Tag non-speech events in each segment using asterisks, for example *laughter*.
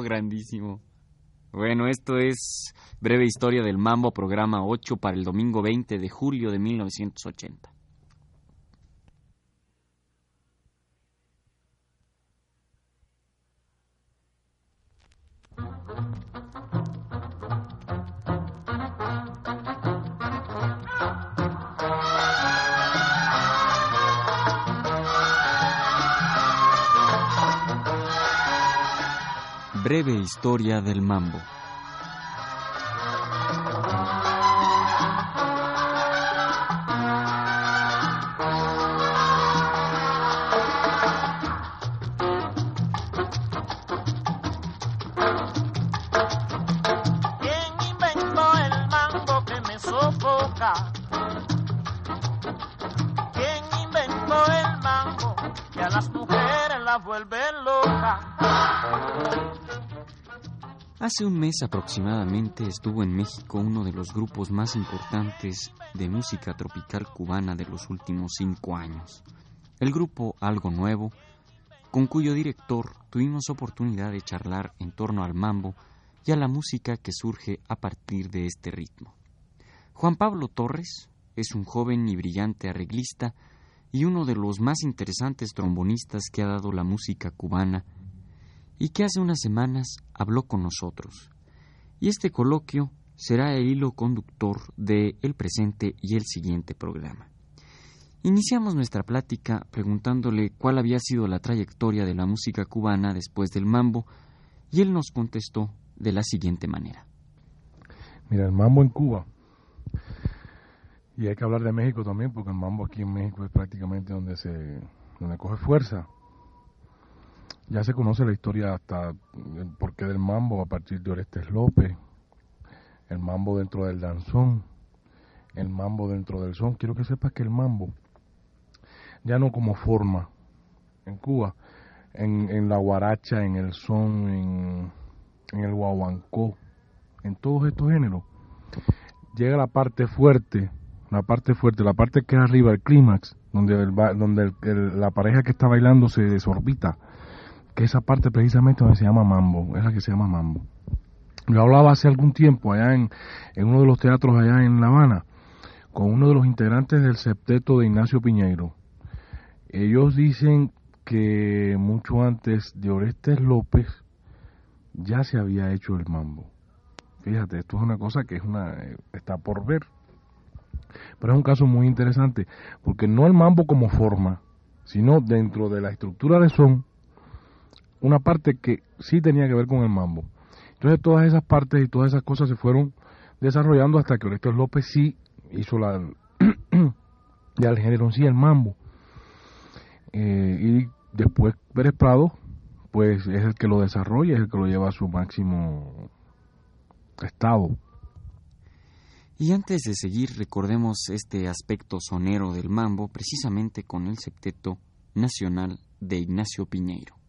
Grandísimo. Bueno, esto es Breve Historia del Mambo, programa 8 para el domingo 20 de julio de 1980. Breve historia del mambo. Hace un mes aproximadamente estuvo en México uno de los grupos más importantes de música tropical cubana de los últimos cinco años, el grupo Algo Nuevo, con cuyo director tuvimos oportunidad de charlar en torno al mambo y a la música que surge a partir de este ritmo. Juan Pablo Torres es un joven y brillante arreglista y uno de los más interesantes trombonistas que ha dado la música cubana y que hace unas semanas habló con nosotros. Y este coloquio será el hilo conductor de el presente y el siguiente programa. Iniciamos nuestra plática preguntándole cuál había sido la trayectoria de la música cubana después del mambo y él nos contestó de la siguiente manera. Mira, el mambo en Cuba. Y hay que hablar de México también, porque el mambo aquí en México es prácticamente donde se donde coge fuerza. Ya se conoce la historia hasta el porqué del mambo a partir de Orestes López, el mambo dentro del danzón, el mambo dentro del son. Quiero que sepas que el mambo, ya no como forma en Cuba, en, en la guaracha, en el son, en, el guaguancó, en todos estos géneros, llega la parte fuerte, la parte fuerte, la parte que es arriba, el clímax, donde, el donde la pareja que está bailando se desorbita, que esa parte precisamente donde se llama mambo, es la que se llama mambo. Yo hablaba hace algún tiempo allá en, en uno de los teatros allá en La Habana con uno de los integrantes del septeto de Ignacio Piñeiro. Ellos dicen que mucho antes de Orestes López ya se había hecho el mambo. Fíjate, esto es una cosa que es una eh, está por ver. Pero es un caso muy interesante, porque no el mambo como forma, sino dentro de la estructura de son, una parte que sí tenía que ver con el mambo. Entonces todas esas partes y todas esas cosas se fueron desarrollando hasta que Orestes López sí hizo la *clears throat* ya el género sí, el mambo. Eh, y después Pérez Prado, pues es el que lo desarrolla, es el que lo lleva a su máximo estado. Y antes de seguir, recordemos este aspecto sonero del mambo precisamente con el septeto nacional de Ignacio Piñeiro.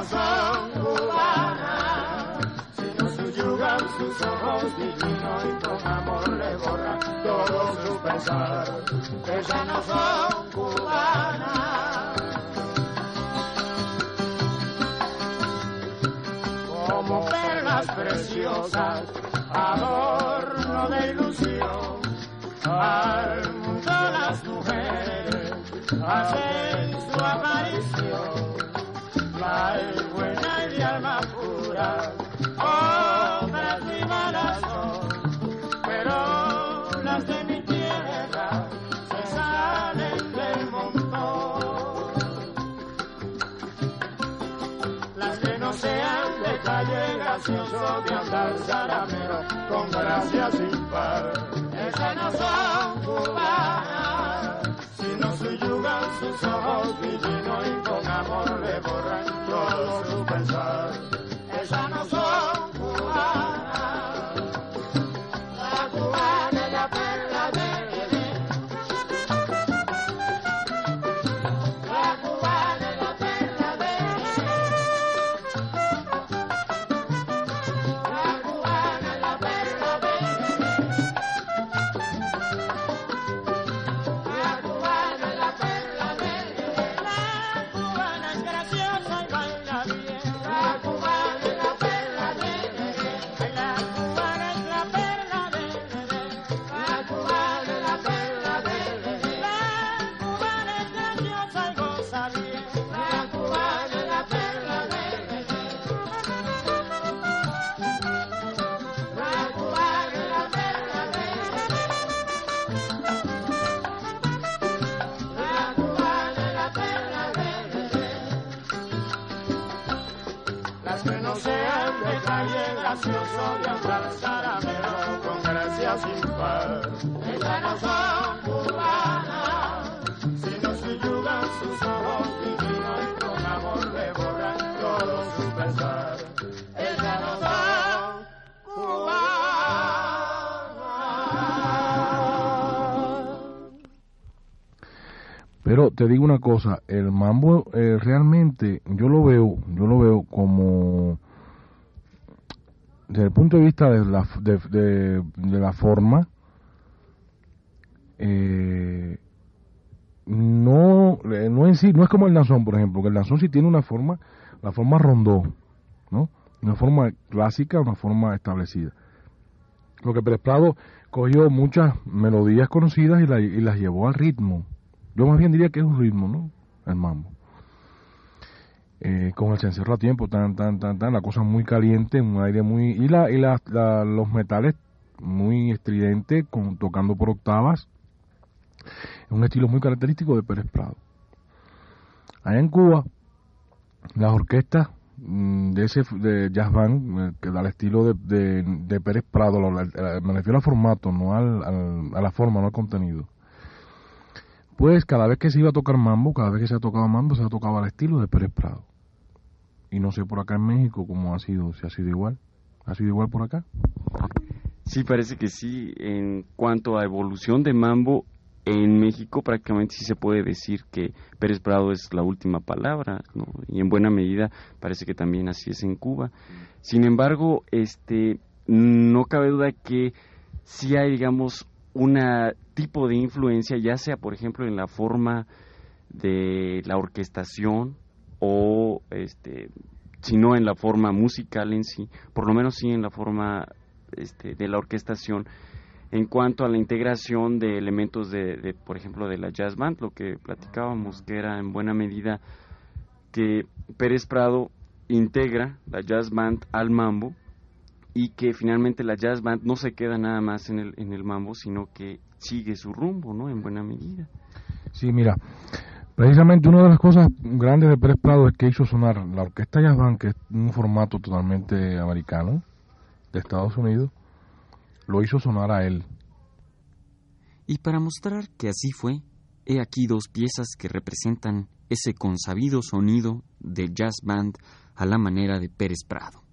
No son cubanas, sino subyugan sus ojos divinos y con amor le borran todo su pesar. Esas no son cubanas. como perlas preciosas, adorno de ilusión. Al mundo las mujeres hacen su aparición. Hay buena y de alma pura, obras de malas horas, pero las de mi tierra se salen del montón. Las que no sean de calle, casi os lo andar, zaramero, con gracia sin par. Esa no son cubanas, sino suyugan sus ojos y lleno y amor le borran te digo una cosa, el mambo eh, realmente yo lo veo, yo lo veo como desde el punto de vista de la, de, la forma, eh, no, eh, no en sí, no es como el danzón, por ejemplo, que el danzón sí tiene una forma, la forma rondó, ¿no? Una forma clásica, una forma establecida. Lo que Pérez Prado cogió muchas melodías conocidas y, la- y las llevó al ritmo. Yo más bien diría que es un ritmo, ¿no? El mambo. Eh, con el cencerro a tiempo, tan, tan, tan, tan, la cosa muy caliente, un aire muy... Y, la, y la, los metales muy estridentes, con, tocando por octavas. Un estilo muy característico de Pérez Prado. Allá en Cuba, las orquestas mm, de ese de jazz band eh, que da el estilo de, de, Pérez Prado, me refiero al formato, no al, al- a la forma, no al contenido. Pues cada vez que se iba a tocar mambo, cada vez que se ha tocado mambo, se ha tocado al estilo de Pérez Prado. Y no sé por acá en México cómo ha sido, si ha sido igual. ¿Ha sido igual por acá? Sí, parece que sí. En cuanto a evolución de Mambo, en México prácticamente sí se puede decir que Pérez Prado es la última palabra. Y en buena medida parece que también así es en Cuba. Sin embargo, este, no cabe duda que sí hay, digamos, un tipo de influencia, ya sea, por ejemplo, en la forma de la orquestación o, este, si no en la forma musical en sí, por lo menos sí en la forma este, de la orquestación en cuanto a la integración de elementos de, de, por ejemplo, de la jazz band, lo que platicábamos, que era en buena medida que Pérez Prado integra la jazz band al mambo y que finalmente la jazz band no se queda nada más en el, en el mambo, sino que sigue su rumbo, ¿no? En buena medida. Sí, mira, precisamente una de las cosas grandes de Pérez Prado es que hizo sonar la orquesta jazz band, que es un formato totalmente americano, de Estados Unidos, lo hizo sonar a él. Y para mostrar que así fue, he aquí dos piezas que representan ese consabido sonido de jazz band a la manera de Pérez Prado.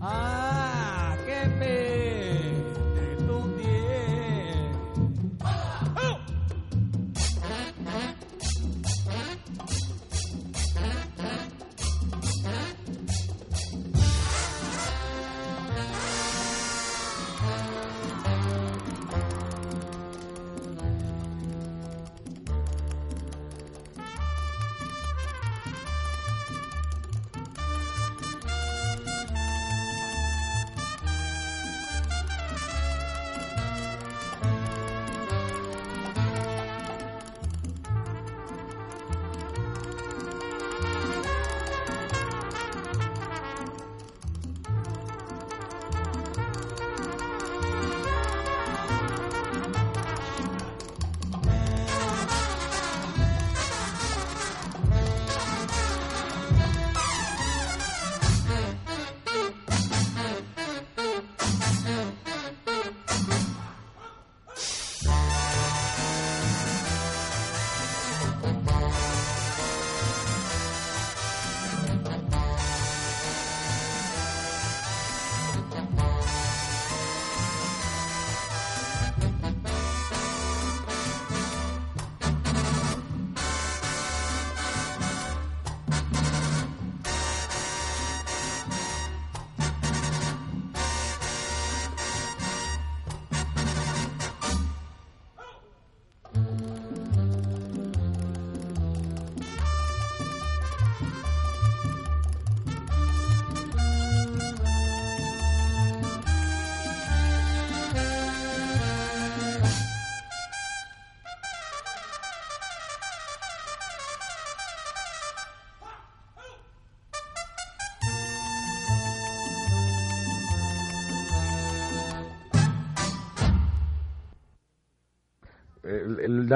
Ah, qué peste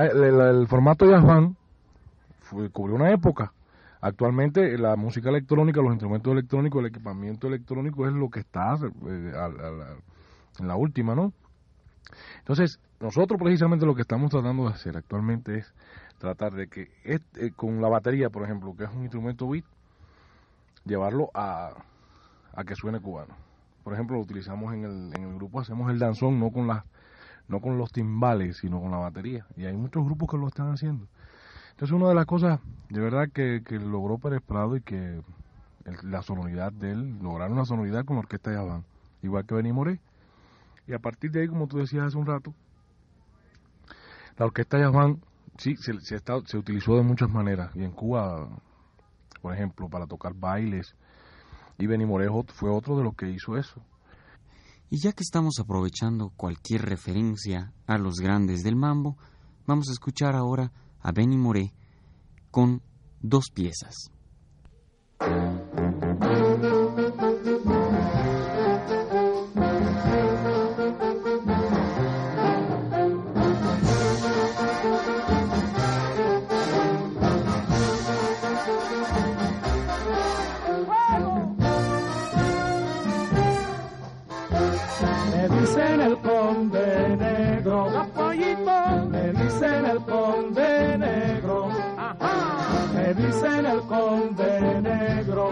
el, formato jazz band cubrió una época. Actualmente la música electrónica, los instrumentos electrónicos, el equipamiento electrónico es lo que está eh, al- al- en la última, ¿no? Entonces, nosotros precisamente lo que estamos tratando de hacer actualmente es tratar de que este, eh, con la batería, por ejemplo, que es un instrumento beat, llevarlo a, a que suene cubano. Por ejemplo, lo utilizamos en el, en el grupo, hacemos el danzón no con las no con los timbales, sino con la batería. Y hay muchos grupos que lo están haciendo. Entonces, una de las cosas de verdad que, que logró Pérez Prado y que la sonoridad de él, lograr una sonoridad con la orquesta de igual que Benny Moré. Y a partir de ahí, como tú decías hace un rato, la orquesta de Javán sí se, se, está- se utilizó de muchas maneras. Y en Cuba, por ejemplo, para tocar bailes. Y Benny Moré fue otro de los que hizo eso. Y ya que estamos aprovechando cualquier referencia a los grandes del mambo, vamos a escuchar ahora a Benny Moré con dos piezas. Dicen el conde negro,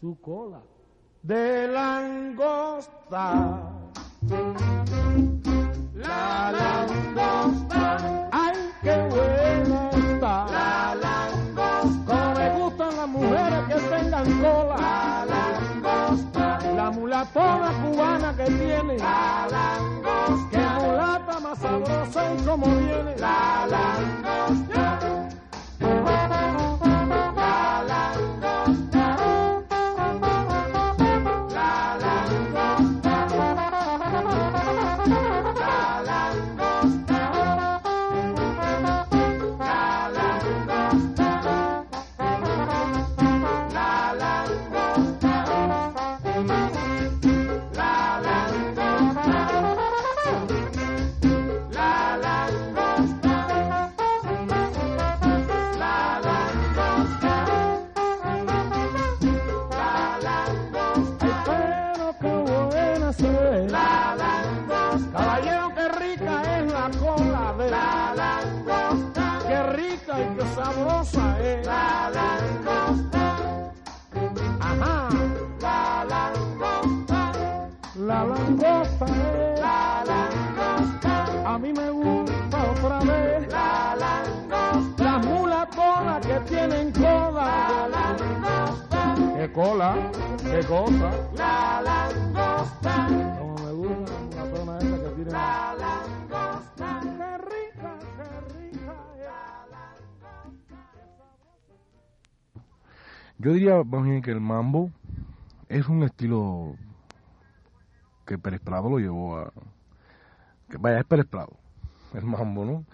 Su cola de langosta. La langosta, ay, qué buena está. La langosta, como me gustan las mujeres que tengan cola. La langosta, la mulatona cubana que tiene. La langosta, que mulata más sabrosa y como viene. La langosta. Cola? ¿Qué cosa? La langosta. Como me gusta la mulatona esa que tiene. La langosta. Qué rica, qué rica. La langosta. Yo diría más bien que el mambo es un estilo que Pérez Prado lo llevó a... Que, vaya, es Pérez Prado, el mambo, ¿no?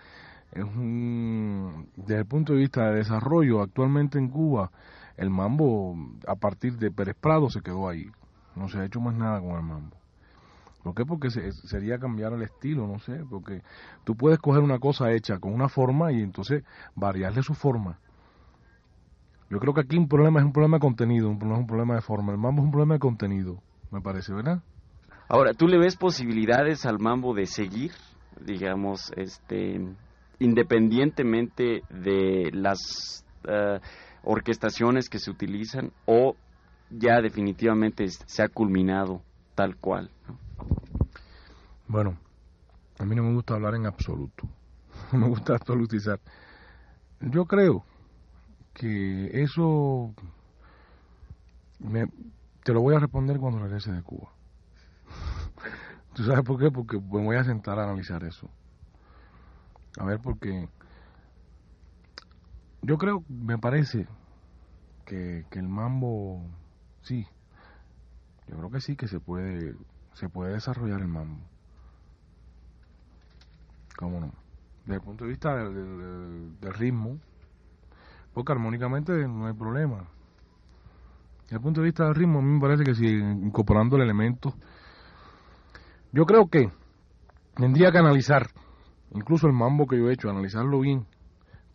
Es un... Desde el punto de vista de desarrollo, actualmente en Cuba, el mambo a partir de Pérez Prado se quedó ahí. No se ha hecho más nada con el mambo. ¿Por qué? Porque se- sería cambiar el estilo, no sé, porque tú puedes coger una cosa hecha con una forma y entonces variarle su forma. Yo creo que aquí un problema es un problema de contenido, no es un problema de forma. El mambo es un problema de contenido, me parece, ¿verdad? Ahora, ¿tú le ves posibilidades al mambo de seguir, digamos, este, independientemente de las eh, orquestaciones que se utilizan o ya definitivamente se ha culminado tal cual? ¿no? Bueno, a mí no me gusta hablar en absoluto, *laughs* no me gusta absolutizar. Yo creo que eso me- te lo voy a responder cuando regrese de Cuba. *laughs* ¿Tú sabes por qué? Porque me voy a sentar a analizar eso. A ver, porque yo creo, me parece que, que el mambo, sí, yo creo que sí que se puede, se puede desarrollar el mambo. ¿Cómo no? Desde el punto de vista del, del- ritmo, porque armónicamente no hay problema. Desde el punto de vista del ritmo, a mí me parece que si incorporando el elemento, yo creo que tendría que analizar, incluso el mambo que yo he hecho, analizarlo bien,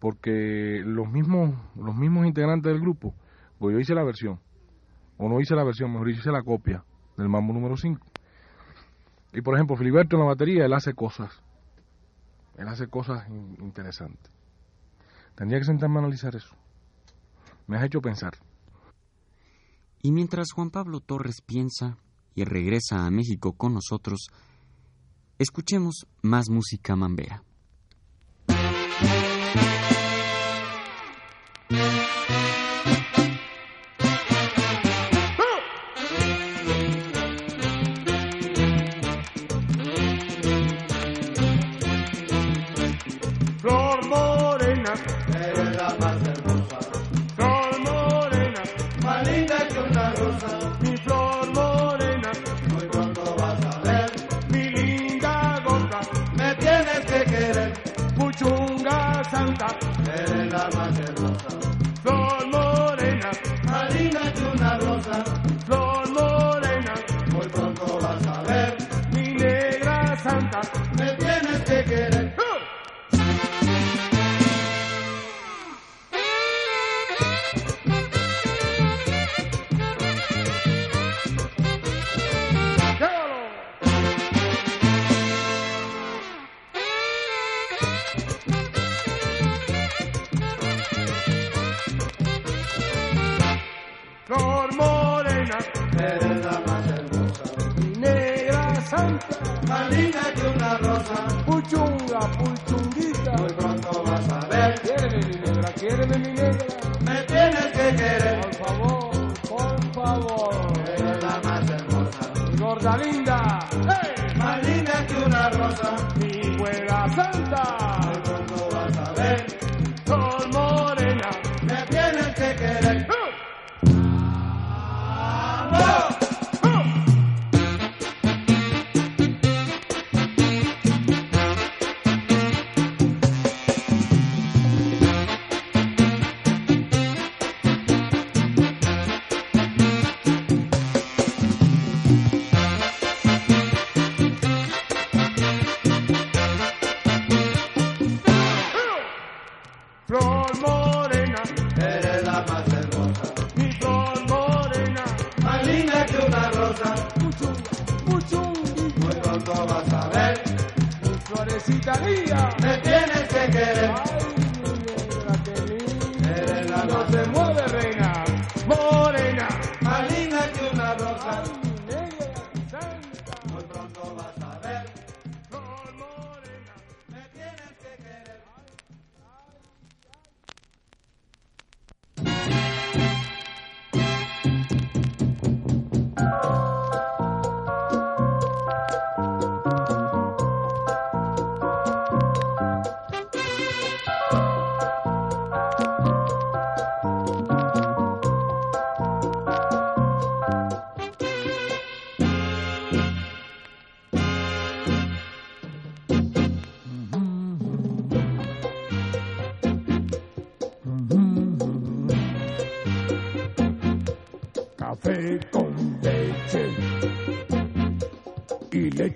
porque los mismos, los mismos integrantes del grupo, pues yo hice la versión, o no hice la versión, mejor hice la copia del mambo número 5. Y por ejemplo, Filiberto en la batería, él hace cosas, él hace cosas in- interesantes. Tendría que sentarme a analizar eso. Me has hecho pensar. Y mientras Juan Pablo Torres piensa y regresa a México con nosotros, escuchemos más música mambera. Yeah.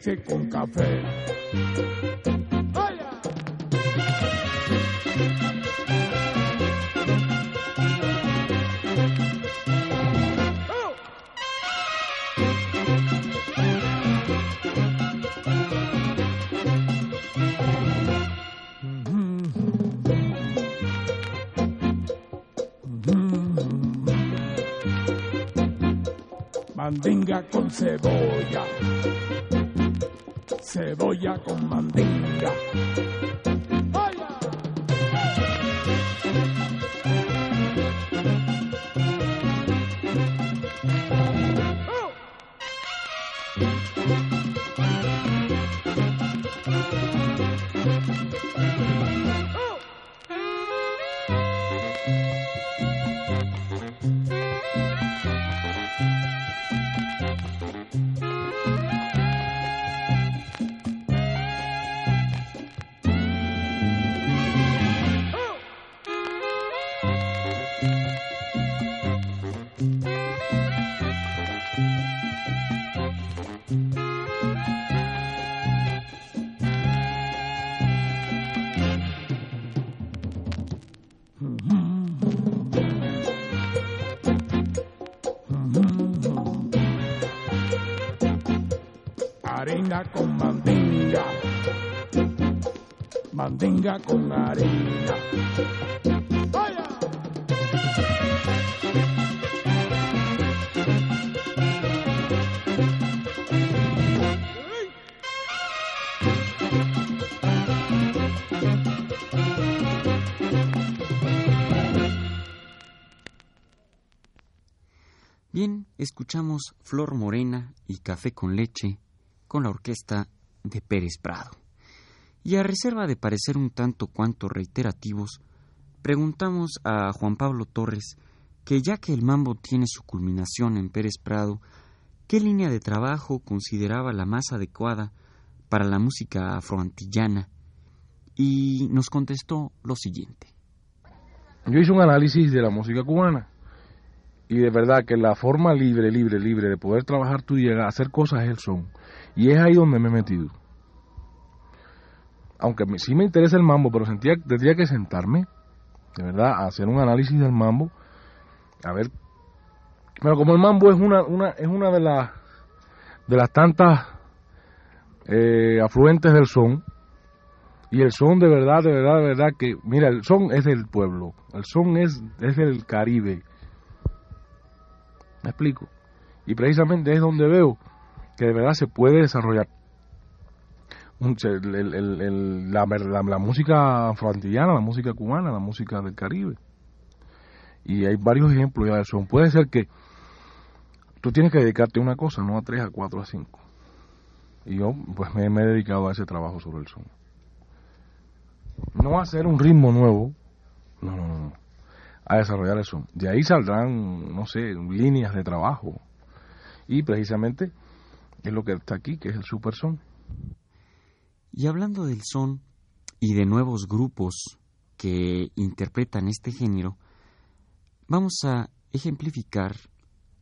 leche con café. ¡Hola! mandinga con cebolla cebolla con mandinga. Flor Morena y Café con Leche con la orquesta de Pérez Prado. Y a reserva de parecer un tanto cuanto reiterativos, preguntamos a Juan Pablo Torres que ya que el mambo tiene su culminación en Pérez Prado, ¿qué línea de trabajo consideraba la más adecuada para la música afroantillana? Y nos contestó lo siguiente. Yo hice un análisis de la música cubana y de verdad que la forma libre, libre, libre de poder trabajar tú y llegar a hacer cosas es el son. Y es ahí donde me he metido. Aunque me, sí me interesa el mambo, pero sentía, tendría que sentarme, de verdad, a hacer un análisis del mambo. A ver. pero como el mambo es una, una, es una de, las, de las tantas eh, afluentes del son, y el son de verdad, de verdad, de verdad que, mira, el son es del pueblo, el son es, es del Caribe, ¿me explico? Y precisamente es donde veo que de verdad se puede desarrollar la, música afroantillana, la música cubana, la música del Caribe. Y hay varios ejemplos ya de son. Puede ser que tú tienes que dedicarte a una cosa, no a tres, a cuatro, a cinco. Y yo pues me, me he dedicado a ese trabajo sobre el son. No hacer un ritmo nuevo, no, no, no. A desarrollar el son. De ahí saldrán, no sé, líneas de trabajo. Y precisamente es lo que está aquí, que es el super son. Y hablando del son y de nuevos grupos que interpretan este género, vamos a ejemplificar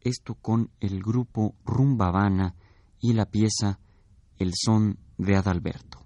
esto con el grupo Rumba Habana y la pieza El son de Adalberto.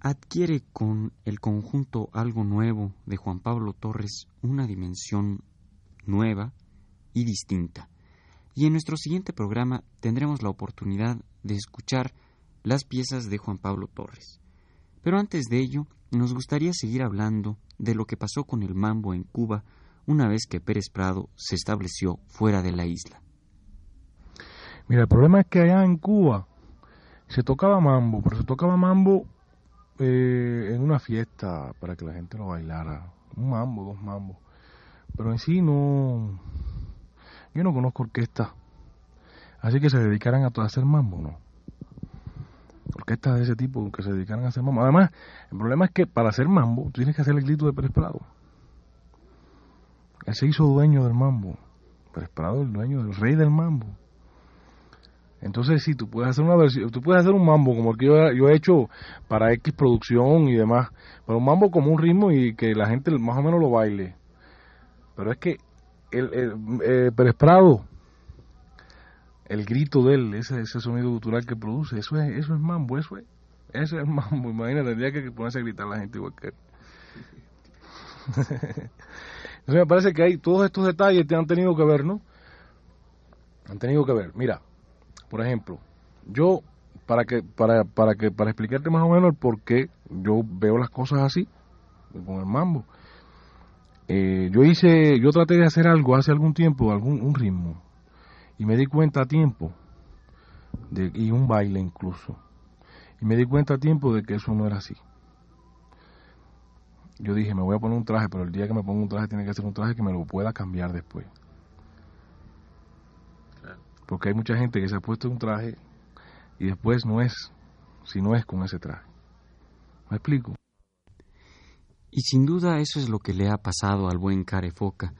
Adquiere con el conjunto Algo Nuevo de Juan Pablo Torres una dimensión nueva y distinta. Y en nuestro siguiente programa tendremos la oportunidad de escuchar las piezas de Juan Pablo Torres. Pero antes de ello, nos gustaría seguir hablando de lo que pasó con el mambo en Cuba una vez que Pérez Prado se estableció fuera de la isla. Mira, el problema es que allá en Cuba se tocaba mambo, pero se tocaba mambo eh, en una fiesta para que la gente lo bailara. Un mambo, dos mambos. Pero en sí no. Yo no conozco orquestas. Así que se dedicaran a, hacer mambo, ¿no? Orquestas de ese tipo que se dedicaran a hacer mambo. Además, el problema es que para hacer mambo, tienes que hacer el grito de Pérez Prado. Él se hizo dueño del mambo. Pérez Prado, el dueño, el rey del mambo. Entonces sí, tú puedes hacer una versión, tú puedes hacer un mambo como el que yo, he hecho para X producción y demás, pero un mambo como un ritmo y que la gente más o menos lo baile. Pero es que el, el eh, Pérez Prado, el grito de él, ese, ese sonido cultural que produce, eso es, eso es mambo, eso es, eso es mambo. *laughs* Imagínate, tendría que ponerse a gritar la gente igual que él. *laughs* Entonces me parece que hay todos estos detalles que han tenido que ver, ¿no? Han tenido que ver. Mira, por ejemplo, yo para que para para que para explicarte más o menos el por qué yo veo las cosas así con el mambo. Eh, yo hice, yo traté de hacer algo hace algún tiempo, algún un ritmo y me di cuenta a tiempo de y un baile incluso y me di cuenta a tiempo de que eso no era así. Yo dije, me voy a poner un traje, pero el día que me ponga un traje tiene que ser un traje que me lo pueda cambiar después. Porque hay mucha gente que se ha puesto un traje y después no es, si no es con ese traje. ¿Me explico? Y sin duda eso es lo que le ha pasado al buen Carefoca,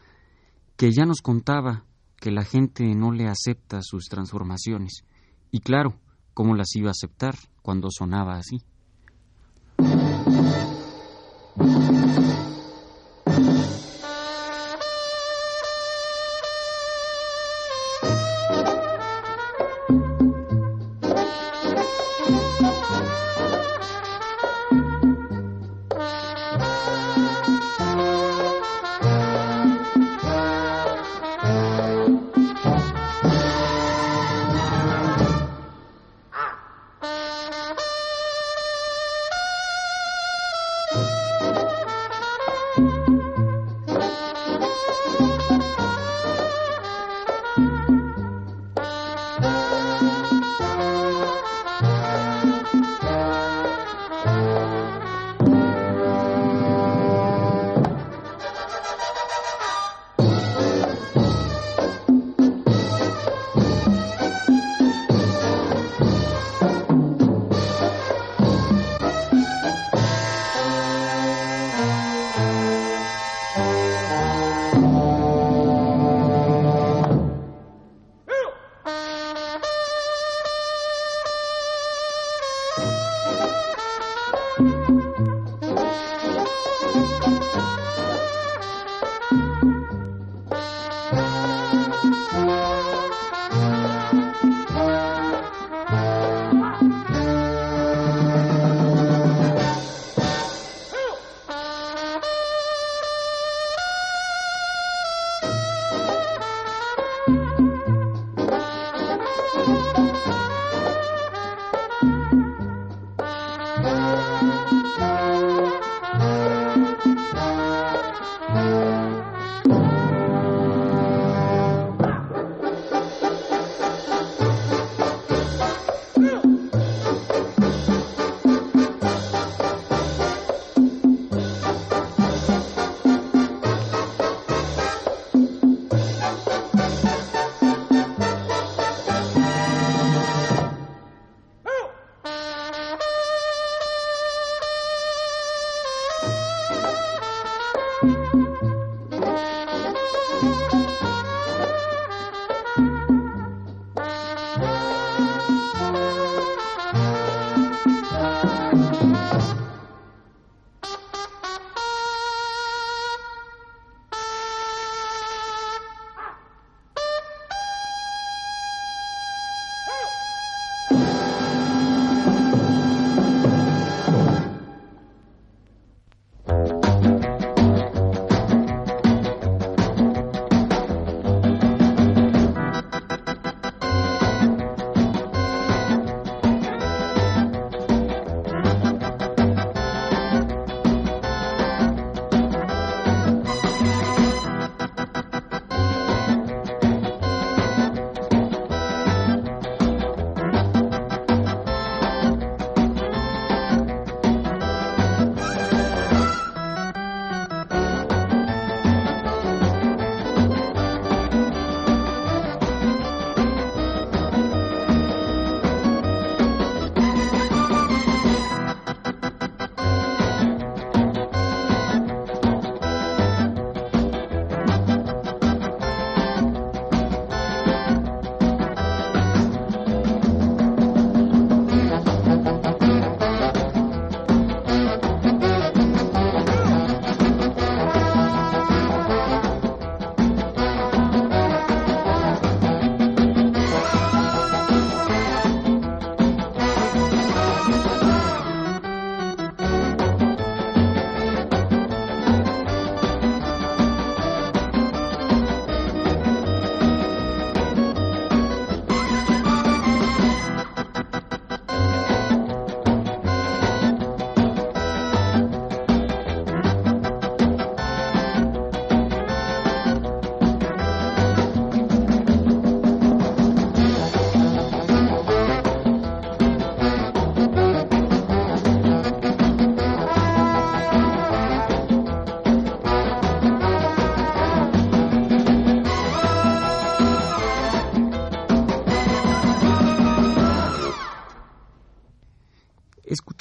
que ya nos contaba que la gente no le acepta sus transformaciones. Y claro, ¿cómo las iba a aceptar cuando sonaba así?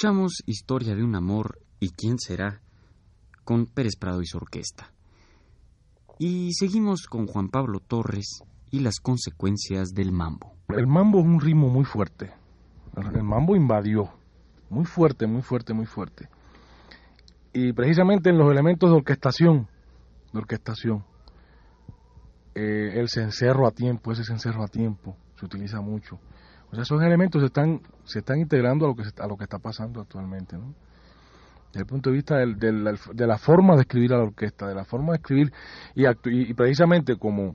Escuchamos Historia de un amor y quién será con Pérez Prado y su orquesta. Y seguimos con Juan Pablo Torres y las consecuencias del mambo. El mambo es un ritmo muy fuerte. El mambo invadió. Muy fuerte, muy fuerte, muy fuerte. Y precisamente en los elementos de orquestación, de orquestación, eh, el cencerro a tiempo, ese cencerro a tiempo, se utiliza mucho. O sea, esos elementos se están, se están integrando a lo que, a lo que está pasando actualmente, ¿no? Desde el punto de vista del, de la forma de escribir a la orquesta, de la forma de escribir, y, precisamente como,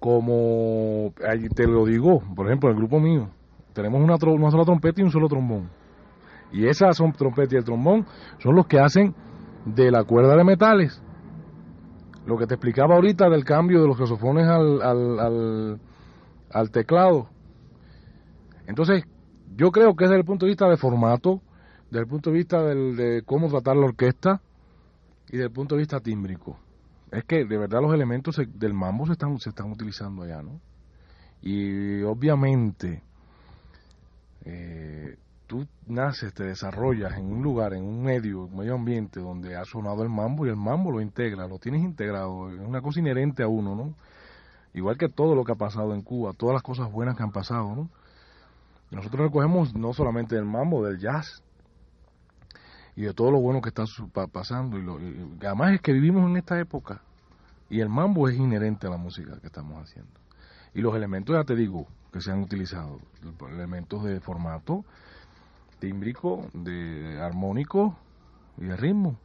como te lo digo, por ejemplo, el grupo mío, tenemos una, una sola trompeta y un solo trombón. Y esas son trompeta y el trombón son los que hacen de la cuerda de metales. Lo que te explicaba ahorita del cambio de los saxofones al, al, al, al teclado. Entonces, yo creo que desde el punto de vista de formato, desde el punto de vista del, de cómo tratar la orquesta y desde el punto de vista tímbrico, es que de verdad los elementos del mambo se están, se están utilizando allá, ¿no? Y obviamente, eh, tú naces, te desarrollas en un lugar, en un medio, un medio ambiente donde ha sonado el mambo y el mambo lo integra, lo tienes integrado, es una cosa inherente a uno, ¿no? Igual que todo lo que ha pasado en Cuba, todas las cosas buenas que han pasado, ¿no? Nosotros recogemos no solamente del mambo, del jazz y de todo lo bueno que está pasando. Y, lo, además es que vivimos en esta época y el mambo es inherente a la música que estamos haciendo. Y los elementos, ya te digo, que se han utilizado, elementos de formato, tímbrico, de armónico y de ritmo.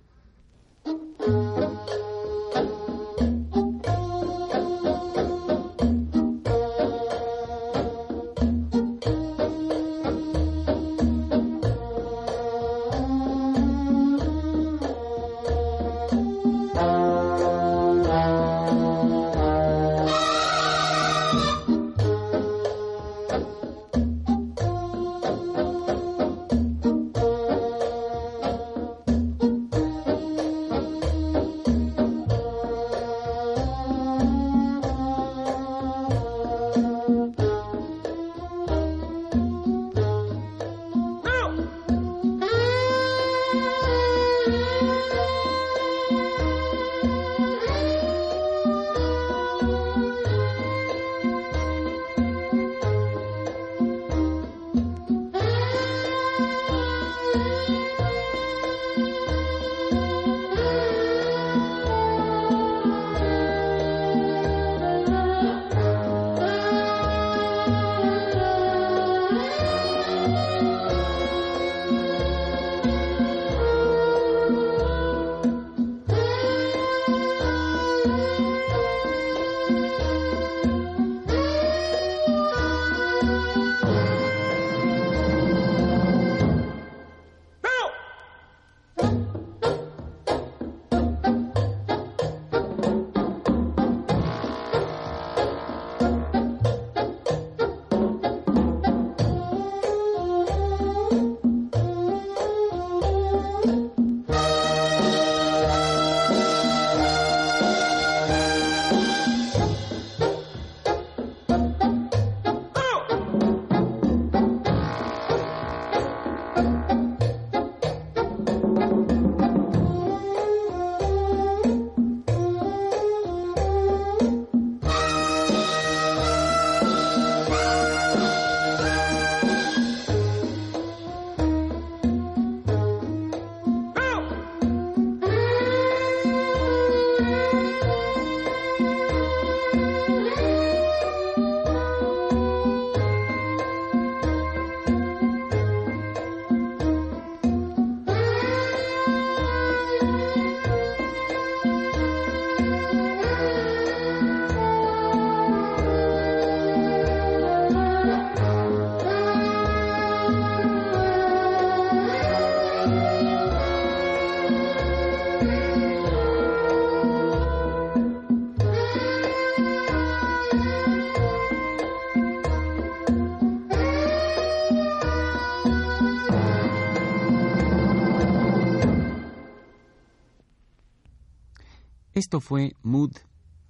Esto fue Mood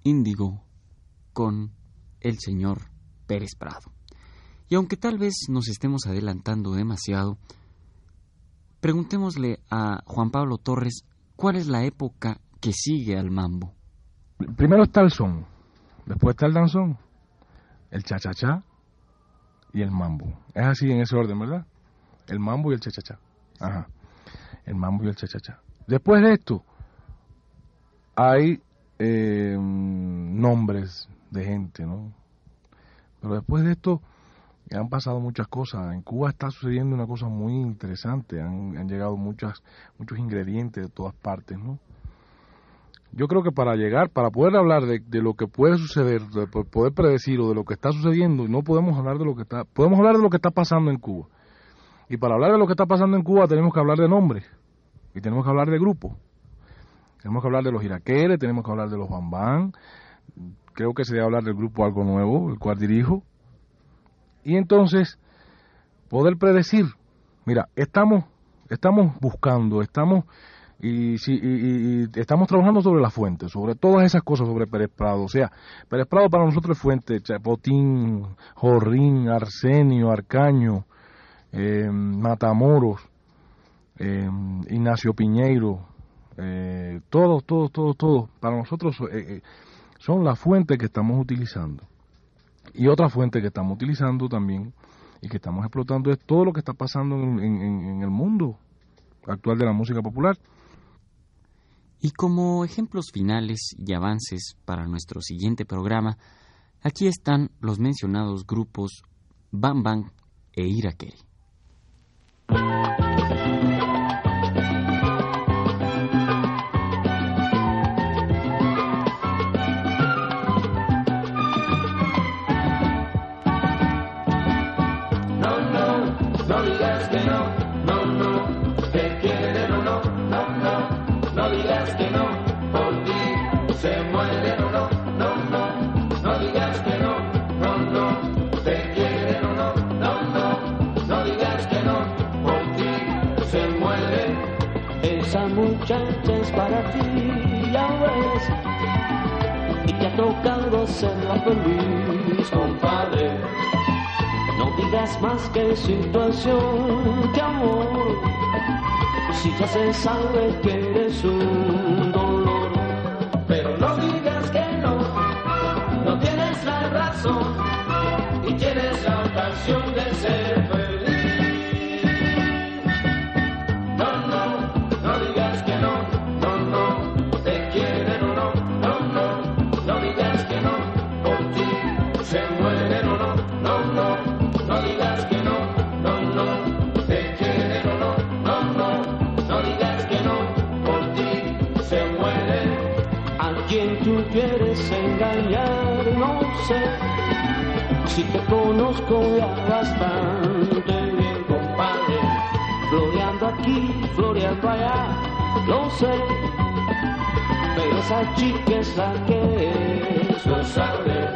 Índigo con el señor Pérez Prado. Y aunque tal vez nos estemos adelantando demasiado, Preguntémosle a Juan Pablo Torres cuál es la época que sigue al mambo. Primero está el son, después está el danzón, el cha-cha-cha y el mambo. Es así en ese orden, ¿verdad? El mambo y el cha-cha-cha. Ajá. El mambo y el cha-cha-cha. Después de esto, hay eh, nombres de gente, ¿no? Pero después de esto, han pasado muchas cosas. En Cuba está sucediendo una cosa muy interesante. Han, llegado muchas, muchos ingredientes de todas partes, ¿no? Yo creo que para llegar, para poder hablar de, de, lo que puede suceder, de poder predecir o de lo que está sucediendo, no podemos hablar de lo que está, podemos hablar de lo que está pasando en Cuba. Y para hablar de lo que está pasando en Cuba tenemos que hablar de nombres y tenemos que hablar de grupos. Tenemos que hablar de los iraqueres, tenemos que hablar de los bambán, creo que se debe hablar del grupo Algo Nuevo, el cual dirijo. Y entonces, poder predecir, mira, estamos, estamos buscando, estamos y, si, y, y, estamos trabajando sobre la fuente, sobre todas esas cosas, sobre Pérez Prado. O sea, Pérez Prado para nosotros es fuente, Chapotín, Jorrín, Arsenio, Arcaño, eh, Matamoros, eh, Ignacio Piñeiro, eh, todos, todos, todos, todos, para nosotros eh, son la fuente que estamos utilizando. Y otra fuente que estamos utilizando también y que estamos explotando es todo lo que está pasando en el mundo actual de la música popular. Y como ejemplos finales y avances para nuestro siguiente programa, aquí están los mencionados grupos Bam Bam e Irakeri. Tocado ser la feliz, compadre. No digas más que situación de amor, si ya se sabe que eres un dolor. Pero no digas que no, no tienes la razón y tienes la ocasión de ser engañar, no sé si te conozco ya bastante bien, compadre. Floreando aquí, floreando allá, lo sé. Pero esa chica es la que es, lo sabe.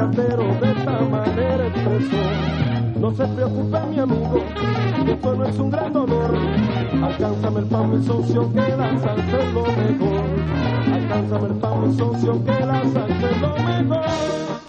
Caldero, de esta manera expresó. No se preocupe mi amigo, esto no es un gran dolor. Alcánzame el pan, mi socio, que la salsa es lo mejor. Alcánzame el pan, mi socio, que la salsa es lo mejor.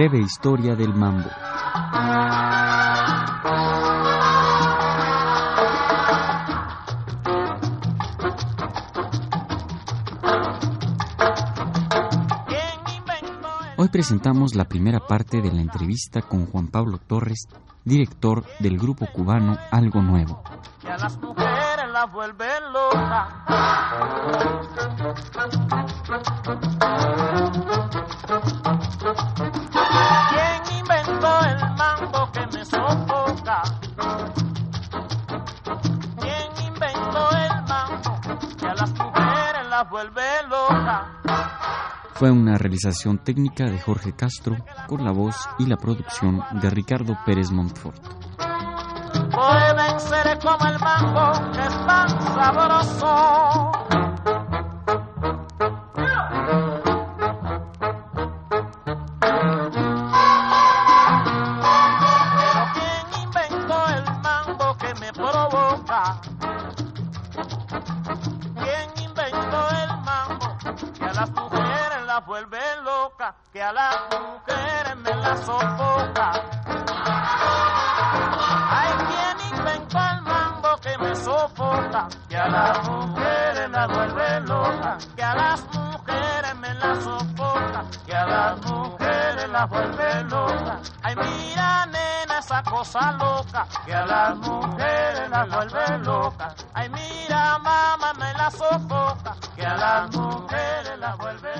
Breve historia del mambo. Hoy presentamos la primera parte de la entrevista con Juan Pablo Torres, director del grupo cubano Algo Nuevo. Que a las mujeres las vuelven locas. ¿Quién inventó el mambo que me sofoca? ¿Quién inventó el mambo que a las mujeres las vuelve locas? Fue una realización técnica de Jorge Castro con la voz y la producción de Ricardo Pérez Montfort. Pueden ser como el mango que es tan sabroso. Pero ¿quién inventó el mango que me provoca? ¿Quién inventó el mambo que a las mujeres las vuelve locas? Que a las mujeres me las sofoca. Que a las mujeres las vuelve loca, que a las mujeres me la sofoca, que a las mujeres las vuelve loca. Ay, mira, nena, esa cosa loca, que a las mujeres las vuelve loca. Ay, mira, mamá, me la sofoca, que a las mujeres las vuelve loca.